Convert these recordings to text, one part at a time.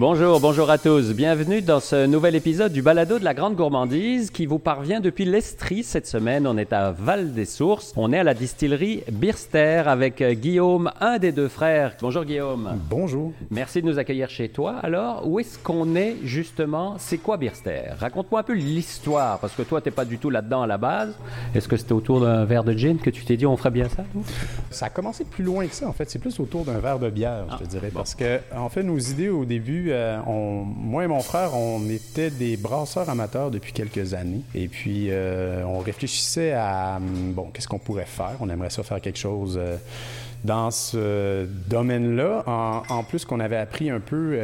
Bonjour, bonjour à tous. Bienvenue dans ce nouvel épisode du Balado de la Grande Gourmandise qui vous parvient depuis l'Estrie. Cette semaine, on est à Val-des-Sources. On est à la distillerie Birster avec euh, Guillaume, un des deux frères. Bonjour Guillaume. Bonjour. Merci de nous accueillir chez toi. Alors, où est-ce qu'on est justement? C'est quoi Birster? Raconte-moi un peu l'histoire parce que toi, t'es pas du tout là-dedans à la base. Est-ce que c'était autour d'un verre de gin que tu t'es dit on ferait bien ça nous? Ça a commencé plus loin que ça, en fait. C'est plus autour d'un verre de bière, je te dirais. Parce que, en fait, nos idées au début, euh, moi et mon frère, on était des brasseurs amateurs depuis quelques années. Et puis, euh, on réfléchissait à, hum, bon, qu'est-ce qu'on pourrait faire? On aimerait ça faire quelque chose euh, dans ce domaine-là. En, en plus qu'on avait appris un peu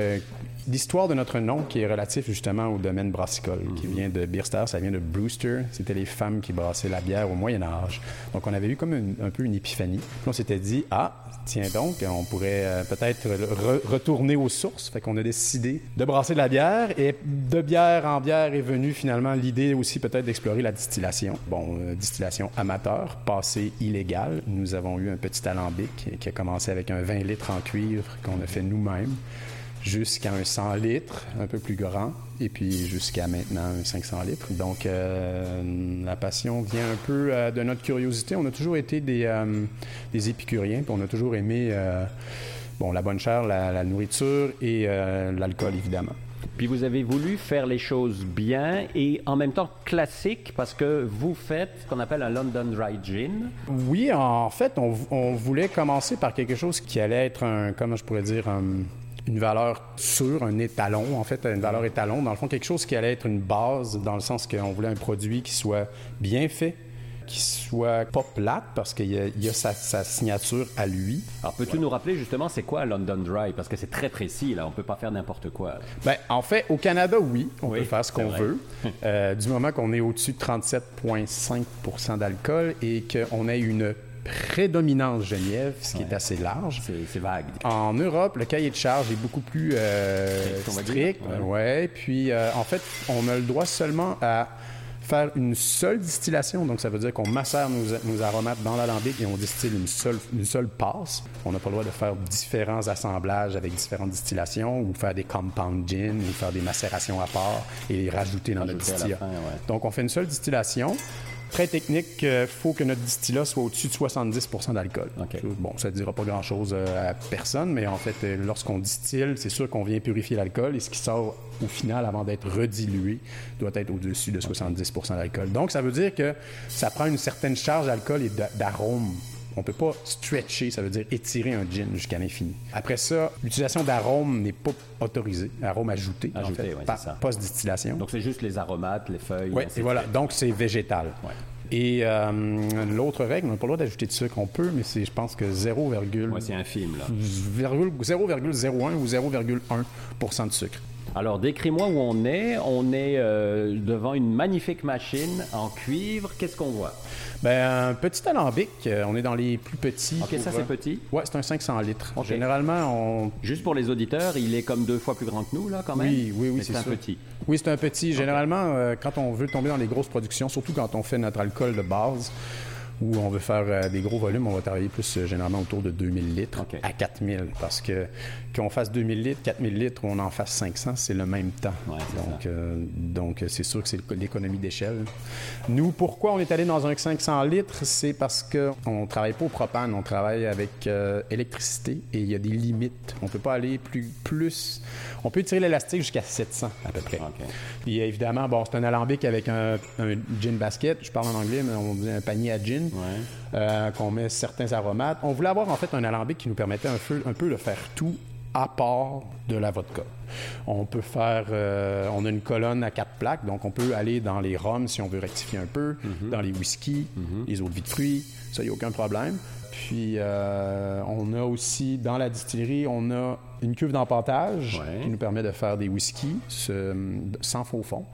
l'histoire de notre nom qui est relatif justement au domaine brassicole, qui vient de Birster, ça vient de Brewster. C'était les femmes qui brassaient la bière au Moyen Âge. Donc, on avait eu comme une- un peu une épiphanie. Puis on s'était dit, ah, tiens donc, on pourrait euh, peut-être re- retourner aux sources. Fait qu'on a décidé de brasser de la bière. Et de bière en bière est venue finalement l'idée aussi peut-être d'explorer la distillation. Bon, euh, distillation amateur, passé illégal. Nous avons eu un petit alambic qui a commencé avec un 20 litres en cuivre qu'on a fait nous-mêmes jusqu'à un 100 litres, un peu plus grand, et puis jusqu'à maintenant un 500 litres. Donc, euh, la passion vient un peu euh, de notre curiosité. On a toujours été des, euh, des épicuriens, puis on a toujours aimé bon, la bonne chair, la, la nourriture et l'alcool, évidemment. Puis vous avez voulu faire les choses bien et en même temps classique parce que vous faites ce qu'on appelle un London Dry Gin. Oui, en fait, on, on voulait commencer par quelque chose qui allait être un, comment je pourrais dire, un- une valeur sûre, un étalon, en fait, une valeur étalon. Dans le fond, quelque chose qui allait être une base, dans le sens qu'on voulait un produit qui soit bien fait, qui soit pas plate, parce qu'il y a, il y a sa, sa signature à lui. Alors peux-tu nous rappeler justement c'est quoi London Dry? Parce que c'est très précis là, on peut pas faire n'importe quoi. là. Ben, en fait, au Canada, oui, on Oui, peut faire ce qu'on vrai. veut. Euh, du moment qu'on est au-dessus de 37,5 d'alcool et qu'on ait une prédominance Genève, ce qui est assez large. C'est vague. En Europe, le cahier de charge est beaucoup plus euh, Strict. Ouais. Ouais. Puis, euh, en fait, on a le droit seulement à faire une seule distillation. Donc, ça veut dire qu'on macère nos, nos aromates dans l'alambic et on distille une seule, une seule passe. On n'a pas le droit de faire différents assemblages avec différentes distillations ou faire des compound gin ou faire des macérations à part et les rajouter dans notre distillat. ouais. Donc, on fait une seule distillation. Très technique, il faut que notre distillat soit au-dessus de 70% d'alcool. Bon, ça ne dira pas grand-chose euh, à personne, mais en fait, euh, lorsqu'on distille, c'est sûr qu'on vient purifier l'alcool et ce qui sort au final avant d'être redilué doit être au-dessus de 70% d'alcool. Donc, ça veut dire que ça prend une certaine charge d'alcool et d'a- d'arôme. On peut pas stretcher, ça veut dire étirer un gin jusqu'à l'infini. Après ça, l'utilisation d'arômes n'est pas autorisée, arôme ajouté, en Ajouté, fait, par- ça. post-distillation. Donc c'est juste les aromates, les feuilles. Oui, et voilà. Donc, c'est végétal. Ouais. Et euh, l'autre règle, on n'a pas le droit d'ajouter de sucre. On peut, mais c'est, je pense que 0, Ouais, c'est infime là. 0,01 ou 0,1% de sucre. Alors décris-moi où on est. On est euh, devant une magnifique machine en cuivre. Qu'est-ce qu'on voit? Ben, un petit alambic, euh, on est dans les plus petits. Ok, ça c'est petit? Ouais, c'est un 500 litres. Généralement, on. Juste pour les auditeurs, il est comme deux fois plus grand que nous là quand même? Oui, oui, oui, Mais c'est un ça. petit. Oui, c'est un petit. Généralement, euh, quand on veut tomber dans les grosses productions, surtout quand on fait notre alcool de base, où on veut faire euh, des gros volumes, on va travailler plus euh, généralement autour de 2000 litres OK. à 4000. Parce que qu'on fasse 2000 litres, 4000 litres ou on en fasse 500, c'est le même temps. Ouais, donc, euh, donc, c'est sûr que c'est l'économie d'échelle. Nous, pourquoi on est allé dans un 500 litres? C'est parce qu'on ne travaille pas au propane, on travaille avec euh, électricité et il y a des limites. On ne peut pas aller plus, plus. On peut tirer l'élastique jusqu'à 700 à peu près. OK. Puis évidemment, bon, c'est un alambic avec un, un gin basket. Je parle en anglais, mais on dit un panier à gin. Ouais. euh, qu'on met certains aromates. On voulait avoir en fait un alambic qui nous permettait un peu, un peu de faire tout à part de la vodka. On peut faire, euh, on a une colonne à quatre plaques, donc on peut aller dans les rhums si on veut rectifier un peu, dans les whisky, les eaux de vie de fruits, ça, il n'y a aucun problème. Puis, euh, on a aussi, dans la distillerie, on a une cuve d'empattage Ouais. qui nous permet de faire des whiskies ce- sans faux fond,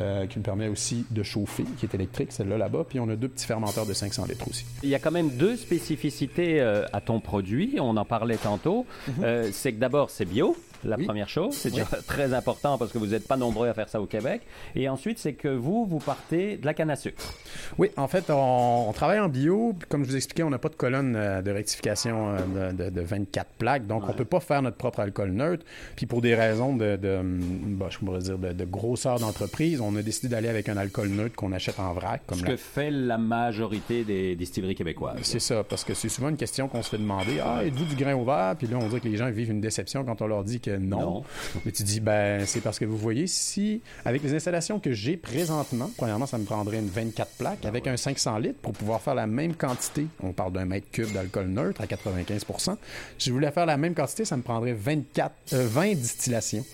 euh, qui nous permet aussi de chauffer, qui est électrique, celle-là là-bas. Puis, on a deux petits fermenteurs de 500 litres aussi. Il y a quand même deux spécificités euh, à ton produit, on en parlait tantôt. Mhm. Euh, c'est que d'abord, c'est bio. La première chose. C'est déjà très important parce que vous n'êtes pas nombreux à faire ça au Québec. Et ensuite, c'est que vous, vous partez de la canne à sucre. Oui, en fait, on, travaille en bio. Comme je vous expliquais, on n'a pas de colonne euh, de rectification euh, de, 24 plaques. Donc, on ne peut pas faire notre propre alcool neutre. Puis, pour des raisons de, bah, je pourrais dire, de, grosseur d'entreprise, on a décidé d'aller avec un alcool neutre qu'on achète en vrac. Comme Ce que fait la majorité des distilleries québécoises. C'est ça, parce que c'est souvent une question qu'on se fait demander. Ah, êtes-vous du grain ouvert? Puis là, on dirait que les gens vivent une déception quand on leur dit que non. Mais tu dis, ben, c'est parce que vous voyez, si, avec les installations que j'ai présentement, premièrement, ça me prendrait une 24 plaques avec un 500 litres pour pouvoir faire la même quantité. On parle d'un mètre cube d'alcool neutre à 95% Si je voulais faire la même quantité, ça me prendrait 24, 20 distillations.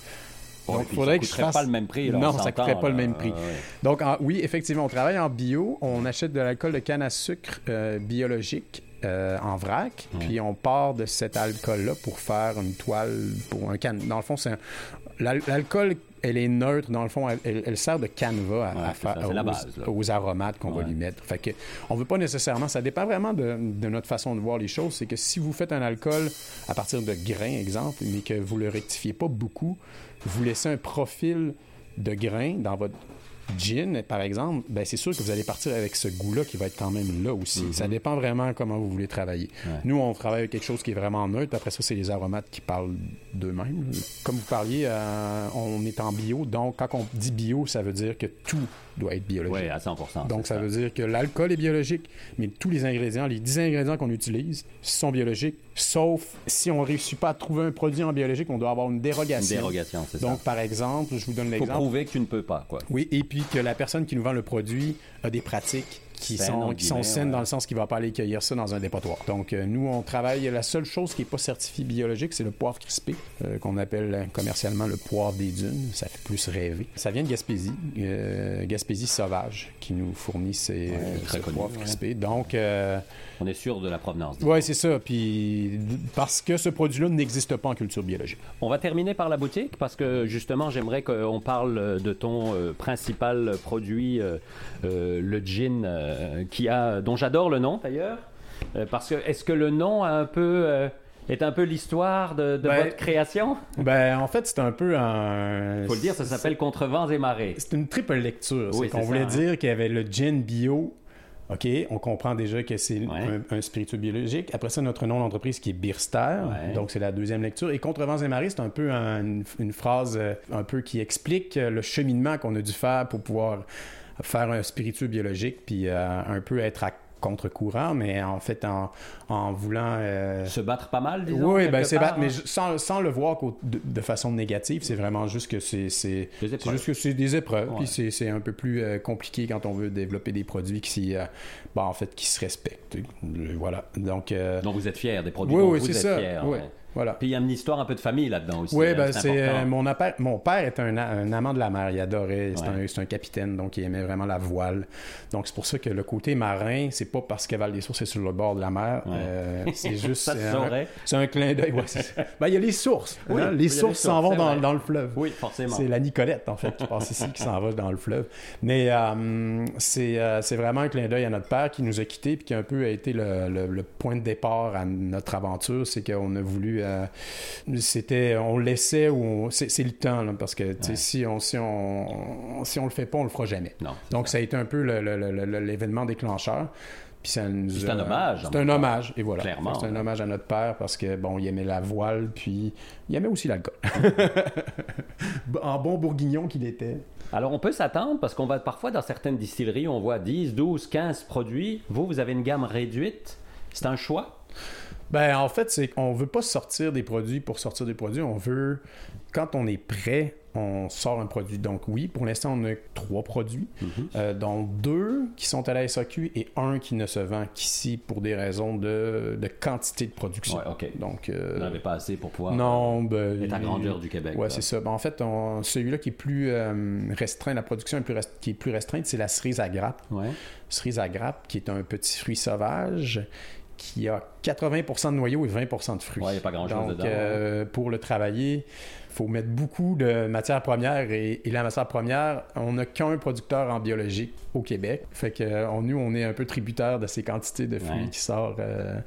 Donc, il faudrait que je fasse. pas le même prix. non, ça ne coûterait pas le même prix. Donc, oui, effectivement, on travaille en bio. On achète de l'alcool de canne à sucre euh, biologique euh, en vrac, puis on part de cet alcool-là pour faire une toile pour un can. Dans le fond, c'est l'alcool, elle est neutre. Dans le fond, elle, sert de canevas à, faire aux, aromates qu'on va lui mettre. Fait que on veut pas nécessairement. Ça dépend vraiment de, notre façon de voir les choses. C'est que si vous faites un alcool à partir de grains, exemple, mais que vous le rectifiez pas beaucoup, vous laissez un profil de grains dans votre gin, par exemple, ben c'est sûr que vous allez partir avec ce goût-là qui va être quand même là aussi. Mm-hmm. Ça dépend vraiment comment vous voulez travailler. Nous, on travaille avec quelque chose qui est vraiment neutre. Après ça, c'est les aromates qui parlent d'eux-mêmes. Comme vous parliez, euh, on est en bio. Donc, quand on dit bio, ça veut dire que tout doit être biologique. Oui, à 100 Donc, ça, veut dire que l'alcool est biologique, mais tous les ingrédients, les 10 ingrédients qu'on utilise sont biologiques, sauf si on ne réussit pas à trouver un produit en biologique, on doit avoir une dérogation. Une dérogation, c'est ça. Donc, par exemple, je vous donne l'exemple. Pour prouver que tu ne peux pas, quoi. Oui, et puis que la personne qui nous vend le produit a des pratiques qui sont, qui sont saines dans le sens qu'il ne va pas aller cueillir ça dans un dépotoir. Donc, euh, nous, on travaille. La seule chose qui n'est pas certifiée biologique, c'est le poivre crispé, euh, qu'on appelle commercialement le poivre des dunes. Ça fait plus rêver. Ça vient de Gaspésie, euh, Gaspésie sauvage, qui nous fournit ces, ouais, poivre crispé. Donc, on est sûr de la provenance. Oui, c'est ça. Puis, parce que ce produit-là n'existe pas en culture biologique. On va terminer par la boutique parce que justement, j'aimerais qu'on parle de ton principal produit, le gin qui a, dont j'adore le nom d'ailleurs, euh, parce que est-ce que le nom a un peu euh, est un peu l'histoire de, ben, votre création? Ben, en fait, c'est un peu un. Faut le dire, ça s'appelle Contre vents et marées. C'est une triple lecture. Oui, qu'on voulait hein. dire qu'il y avait le gin bio. OK, on comprend déjà que c'est un, spiritueux biologique. Après ça, notre nom d'entreprise qui est Birster, donc c'est la deuxième lecture. Et Contre vents et marées, c'est un peu une phrase un peu qui explique le cheminement qu'on a dû faire pour pouvoir faire un spiritueux biologique, puis euh, un peu être à contre-courant, mais en fait, en, en voulant... Euh, se battre pas mal, disons? Oui, ben, se battre, mais sans, sans, le voir de, façon négative, c'est vraiment juste que c'est... C'est juste que c'est des épreuves, puis c'est un peu plus euh, compliqué quand on veut développer des produits qui, bon, en fait, qui se respectent. Voilà, donc... donc vous êtes fier des produits oui, dont oui, vous êtes ça. Oui. Voilà. Puis il y a une histoire un peu de famille là-dedans aussi. Oui, hein, ben, c'est euh, mon, mon, père est un, amant de la mer. Il adorait. C'est un, capitaine, donc il aimait vraiment la voile. Donc c'est pour ça que le côté marin, c'est pas parce que Val-des-Sources est sur le bord de la mer. Euh, c'est juste. c'est un, clin d'œil. ben, il y a les sources. Hein. Les sources s'en vont dans, le fleuve. Oui, forcément. C'est la Nicolette, en fait, qui passe ici, qui s'en va dans le fleuve. Mais euh, c'est vraiment un clin d'œil à notre père qui nous a quittés puis qui a un peu été le, le point de départ à notre aventure. C'est qu'on a voulu euh, c'était, on laissait ou c'est, le temps parce que si on si on si on le fait pas, on le fera jamais. Donc ça a été un peu l'événement déclencheur. c'est un hommage. C'est un hommage, et voilà. C'est un hommage à notre père parce que, bon, il aimait la voile, puis il aimait aussi l'alcool. en bon bourguignon qu'il était. Alors, on peut s'attendre, parce qu'on va parfois dans certaines distilleries, on voit 10, 12, 15 produits. Vous, vous avez une gamme réduite. C'est un choix? Ben, en fait, c'est qu'on veut pas sortir des produits pour sortir des produits. On veut, quand on est prêt, on sort un produit. Donc oui, pour l'instant, on a trois produits, mhm. euh, dont deux qui sont à la SAQ et un qui ne se vend qu'ici pour des raisons de, quantité de production. Ouais, OK. Donc, euh, Vous n'avez pas assez pour pouvoir non, ben, être à grandeur du Québec. Oui, c'est ça. Ben, en fait, celui-là qui est plus euh, restreint, la production est plus qui est plus restreinte, c'est la cerise à grappe. Ouais. Cerise à grappe, qui est un petit fruit sauvage qui a 80% de noyaux et 20% de fruits. il n'y a pas grand-chose dedans. Euh, pour le travailler, il faut mettre beaucoup de matières premières et, la matière première, on n'a qu'un producteur en biologique au Québec. Fait que nous, on est un peu tributaire de ces quantités de fruits qui sortent euh,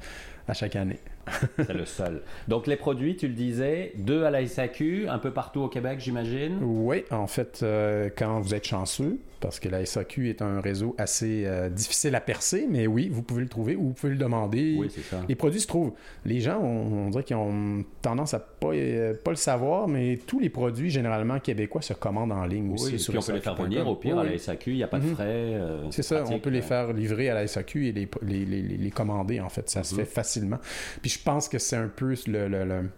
à chaque année. c'est le seul. Donc les produits, tu le disais, deux à la SAQ, un peu partout au Québec, j'imagine? Oui, en fait, euh, quand vous êtes chanceux, parce que la SAQ est un réseau assez euh, difficile à percer, mais oui, vous pouvez le trouver ou vous pouvez le demander. Oui, c'est ça. Les produits se trouvent. Les gens, on, on dirait qu'ils ont tendance à pas, euh, pas le savoir, mais tous les produits généralement québécois se commandent en ligne aussi. Sur puis on peut les faire venir au pire à la SAQ, il n'y a pas de Mhm. frais. C'est ça, on peut les faire livrer à la SAQ et les, les, les, les commander, en fait. Ça Mhm. se fait facilement. Puis je pense que c'est un peu le, le- le-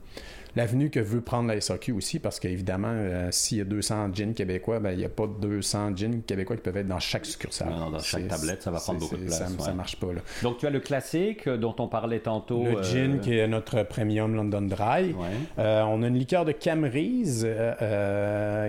l'avenue que veut prendre la SAQ aussi, parce qu'évidemment, euh, s'il y a 200 gins québécois, ben, il n'y a pas 200 gins québécois qui peuvent être dans chaque succursale. Non, non, dans chaque tablette, ça va prendre beaucoup de place, Ça, ouais. ça marche pas, là. Donc tu as le classique euh, dont on parlait tantôt. Le euh, gin, qui est notre premium London Dry. Ouais. Euh, on a une liqueur de Camerise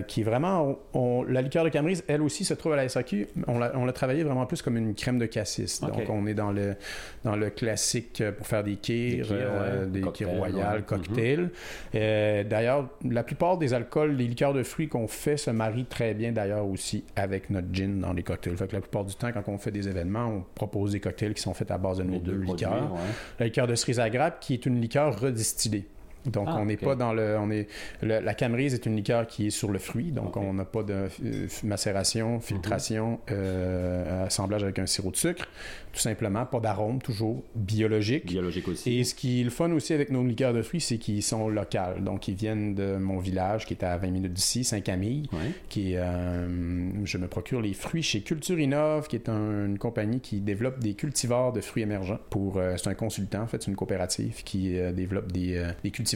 qui est vraiment. on- on- la liqueur de Camerise, elle aussi, se trouve à la SAQ. On l'a, on l'a travaillé vraiment plus comme une crème de cassis. Donc, on est dans le, dans le classique pour faire des kirs, Des kirs, ouais. des Cocktails, kirs royales, ouais. Mhm. cocktails. Euh, d'ailleurs, la plupart des alcools, les liqueurs de fruits qu'on fait se marient très bien d'ailleurs aussi avec notre gin dans les cocktails. Fait que la plupart du temps, quand on fait des événements, on propose des cocktails qui sont faits à base de nos Les deux produits, liqueurs. ouais. La liqueur de cerise à grappe, qui est une liqueur redistillée. Donc, Ah, on n'est pas dans le. On est, le- la Camerise est une liqueur qui est sur le fruit, donc on n'a pas de euh, macération, filtration, euh, assemblage avec un sirop de sucre, tout simplement. Pas d'arôme, toujours biologique. Biologique aussi. Et ce qui est le fun aussi avec nos liqueurs de fruits, c'est qu'ils sont locales. Donc, ils viennent de mon village, qui est à 20 minutes d'ici, Saint-Camille, Ouais. qui est, euh, je me procure les fruits chez Culture Innov, qui est un- une compagnie qui développe des cultivars de fruits émergents. Pour, euh, c'est un consultant, en fait, c'est une coopérative qui développe des, des cultivars.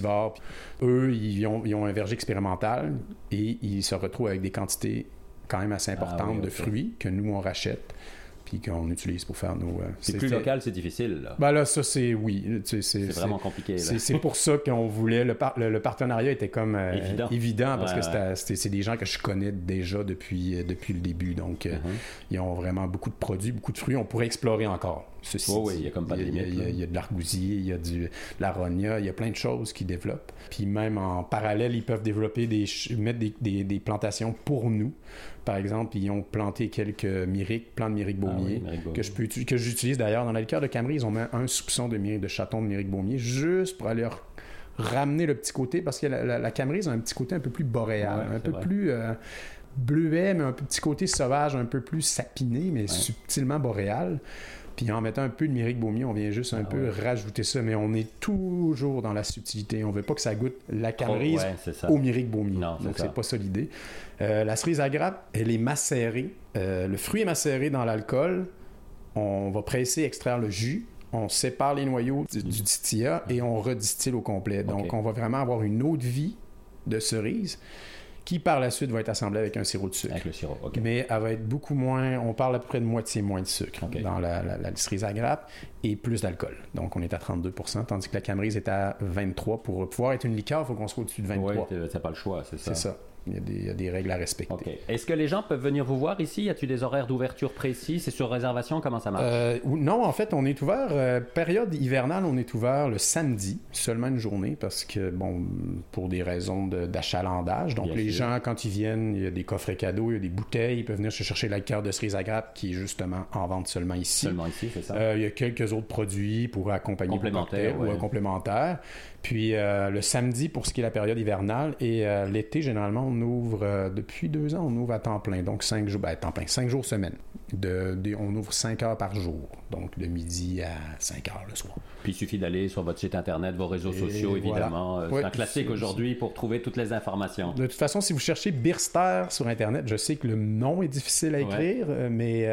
Eux, ils ont, ils ont un verger expérimental et ils se retrouvent avec des quantités quand même assez importantes Ah oui, de fruits que nous, on rachète puis qu'on utilise pour faire nos... euh, C'est plus local, c'est difficile. là. Ben là, ça, c'est... Oui. C'est vraiment compliqué. c'est pour ça qu'on voulait. Le, par- le, le partenariat était comme euh, Évident. parce Ouais, que c'est des gens que je connais déjà depuis, euh, depuis le début. Donc, Mhm. ils ont vraiment beaucoup de produits, beaucoup de fruits. On pourrait explorer encore. Ceci Oh oui, il y a comme pas de limite, il y a- là. il y a de l'argousier, il y a du, de l'aronia, il y a plein de choses qu'ils développent. Puis même en parallèle, ils peuvent développer des mettre des, des- des plantations pour nous. Par exemple, ils ont planté quelques myriques, plants de myrique Ah oui, baumier Méric Beaumier. que je peux utu- que j'utilise d'ailleurs dans la liqueur de Camerise. On met un soupçon de myrique de chaton de myrique baumier juste pour aller ramener le petit côté parce que la, la, la a un petit côté un peu plus boréal, Ouais, un peu vrai. plus euh, bleuet, mais un petit côté sauvage, un peu plus sapiné, mais subtilement boréal. Puis en mettant un peu de myrique baumier, on vient juste un Ah peu ouais. rajouter ça, mais on est toujours dans la subtilité. On veut pas que ça goûte la Trop- Camerise ouais, au myrique baumier. Non, Donc c'est pas ça l'idée. Euh, la cerise à grappe, elle est macérée. Euh, le fruit est macéré dans l'alcool. On va presser, extraire le jus. On sépare les noyaux du, du distillat et on redistille au complet. Donc on va vraiment avoir une eau de vie de cerise qui par la suite va être assemblée avec un sirop de sucre. Avec le sirop, ok. Mais elle va être beaucoup moins, on parle à peu près de moitié moins de sucre dans la, la, la cerise à grappe et plus d'alcool. Donc on est à 32% tandis que la Camerise est à 23 Pour pouvoir être une liqueur, il faut qu'on soit au-dessus de 23 Ouais, t'as- t'as pas le choix, c'est ça. C'est ça. Il y, a des, il y a des règles à respecter. Est-ce que les gens peuvent venir vous voir ici? Y a-t-il des horaires d'ouverture précis? C'est sur réservation? Comment ça marche? Euh, non, en fait, on est ouvert, euh, période hivernale, on est ouvert le samedi, seulement une journée, parce que, bon, pour des raisons de- d'achalandage. Donc, Bien les sûr. gens, quand ils viennent, il y a des coffrets cadeaux, il y a des bouteilles, ils peuvent venir se chercher la cœur de cerise à grappe, qui est justement en vente seulement ici. Seulement ici, c'est ça Euh, il y a quelques autres produits pour accompagner vos Complémentaires, cocktails ou ouais. un complémentaire. Puis euh, le samedi pour ce qui est la période hivernale et euh, l'été généralement on ouvre euh, depuis deux ans on ouvre à temps plein donc cinq jours ben, temps plein cinq jours semaine. De, de- on ouvre cinq heures par jour donc de midi à 5 heures le soir. Puis il suffit d'aller sur votre site internet, vos réseaux Et sociaux, voilà. évidemment. Ouais, c'est un classique aujourd'hui pour trouver toutes les informations. De toute façon si vous cherchez Birster sur internet je sais que le nom est difficile à écrire mais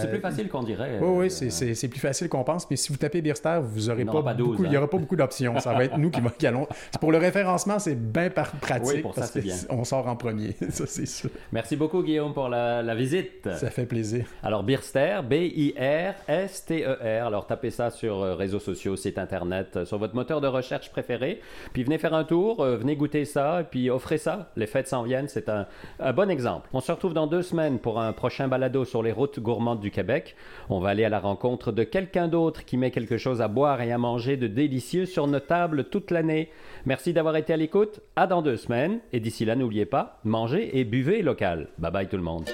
C'est plus facile qu'on dirait. Oui, oui, c'est- plus facile qu'on pense, mais si vous tapez Birster, vous aurez pas, aura pas 12, beaucoup, il hein. n'y aura pas beaucoup d'options. Ça va être nous qui, va- qui allons. Pour le référencement, c'est bien par- pratique Oui, pour ça, parce c'est que bien. on sort en premier. ça, c'est sûr. Merci beaucoup, Guillaume, pour la, la visite. Ça fait plaisir. Alors, Birster, B-I-R-S-T-E-R. Alors, tapez ça sur euh, réseaux sociaux, site internet, euh, sur votre moteur de recherche préféré. Puis venez faire un tour, euh, venez goûter ça, et puis offrez ça. Les fêtes s'en viennent, c'est un, un bon exemple. On se retrouve dans deux semaines pour un prochain balado sur les routes gourmandes du Québec. On va aller à la rencontre de quelqu'un d'autre qui met quelque chose à boire et à manger de délicieux sur nos tables l'année. Merci d'avoir été à l'écoute. À dans deux semaines. Et d'ici là, n'oubliez pas, mangez et buvez local. Bye bye tout le monde.